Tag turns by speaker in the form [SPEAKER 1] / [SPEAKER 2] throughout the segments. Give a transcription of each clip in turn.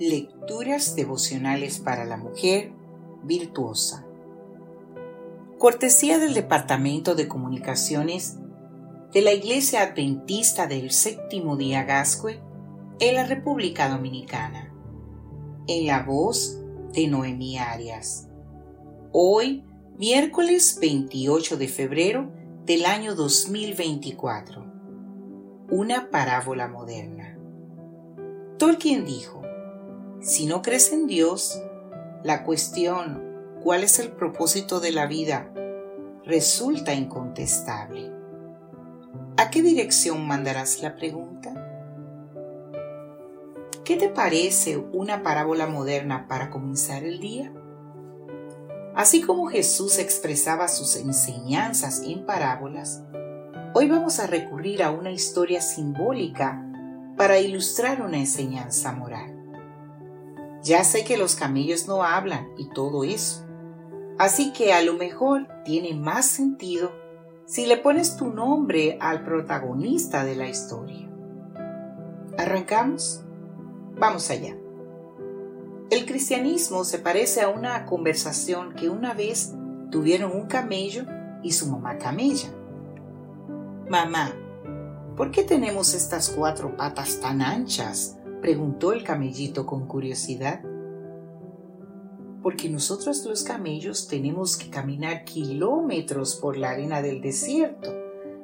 [SPEAKER 1] Lecturas devocionales para la mujer virtuosa. Cortesía del Departamento de Comunicaciones de la Iglesia Adventista del Séptimo Día Gascue en la República Dominicana. En la voz de Noemí Arias. Hoy, miércoles 28 de febrero del año 2024. Una parábola moderna. Tolkien dijo, si no crees en Dios, la cuestión ¿cuál es el propósito de la vida? resulta incontestable. ¿A qué dirección mandarás la pregunta? ¿Qué te parece una parábola moderna para comenzar el día? Así como Jesús expresaba sus enseñanzas en parábolas, hoy vamos a recurrir a una historia simbólica para ilustrar una enseñanza moral. Ya sé que los camellos no hablan y todo eso. Así que a lo mejor tiene más sentido si le pones tu nombre al protagonista de la historia. ¿Arrancamos? Vamos allá. El cristianismo se parece a una conversación que una vez tuvieron un camello y su mamá camella. Mamá, ¿por qué tenemos estas cuatro patas tan anchas? Preguntó el camellito con curiosidad. Porque nosotros los camellos tenemos que caminar kilómetros por la arena del desierto.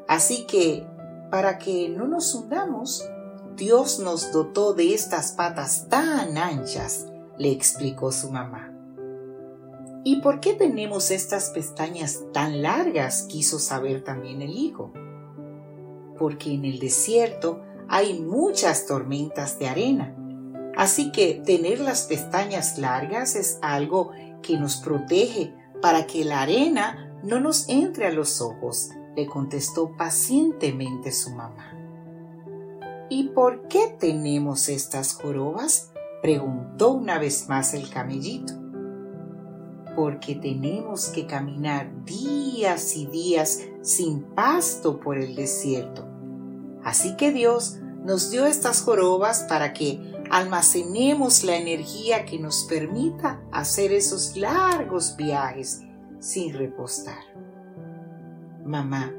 [SPEAKER 1] Así que, para que no nos hundamos, Dios nos dotó de estas patas tan anchas, le explicó su mamá. ¿Y por qué tenemos estas pestañas tan largas? quiso saber también el hijo. Porque en el desierto hay muchas tormentas de arena. Así que tener las pestañas largas es algo que nos protege para que la arena no nos entre a los ojos, le contestó pacientemente su mamá. ¿Y por qué tenemos estas jorobas? preguntó una vez más el camellito. Porque tenemos que caminar días y días sin pasto por el desierto Así que Dios nos dio estas jorobas para que almacenemos la energía que nos permita hacer esos largos viajes sin repostar. Mamá,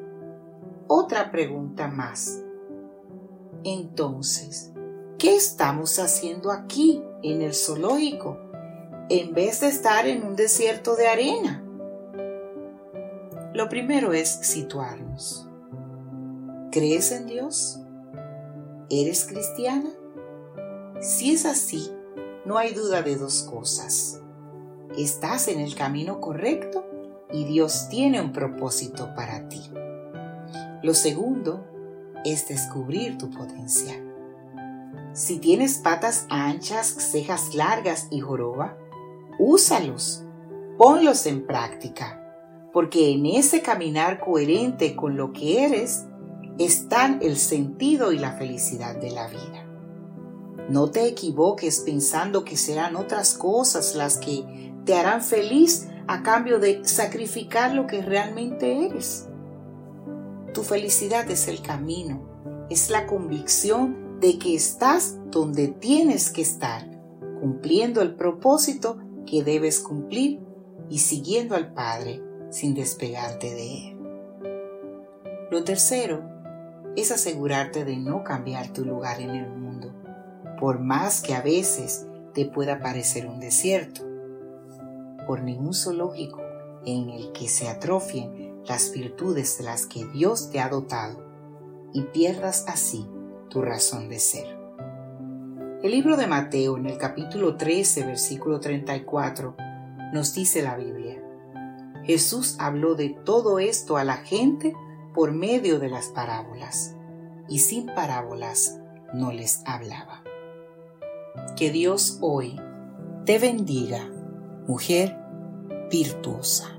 [SPEAKER 1] otra pregunta más. Entonces, ¿qué estamos haciendo aquí en el zoológico en vez de estar en un desierto de arena? Lo primero es situarnos. ¿Crees en Dios? ¿Eres cristiana? Si es así, no hay duda de dos cosas. Estás en el camino correcto y Dios tiene un propósito para ti. Lo segundo es descubrir tu potencial. Si tienes patas anchas, cejas largas y joroba, úsalos, ponlos en práctica, porque en ese caminar coherente con lo que eres, están el sentido y la felicidad de la vida. No te equivoques pensando que serán otras cosas las que te harán feliz a cambio de sacrificar lo que realmente eres. Tu felicidad es el camino, es la convicción de que estás donde tienes que estar, cumpliendo el propósito que debes cumplir y siguiendo al Padre sin despegarte de Él. Lo tercero es asegurarte de no cambiar tu lugar en el mundo, por más que a veces te pueda parecer un desierto. Por ningún zoológico en el que se atrofien las virtudes de las que Dios te ha dotado y pierdas así tu razón de ser. El libro de Mateo en el capítulo 13, versículo 34, nos dice la Biblia. Jesús habló de todo esto a la gente por medio de las parábolas, y sin parábolas no les hablaba. Que Dios hoy te bendiga, mujer virtuosa.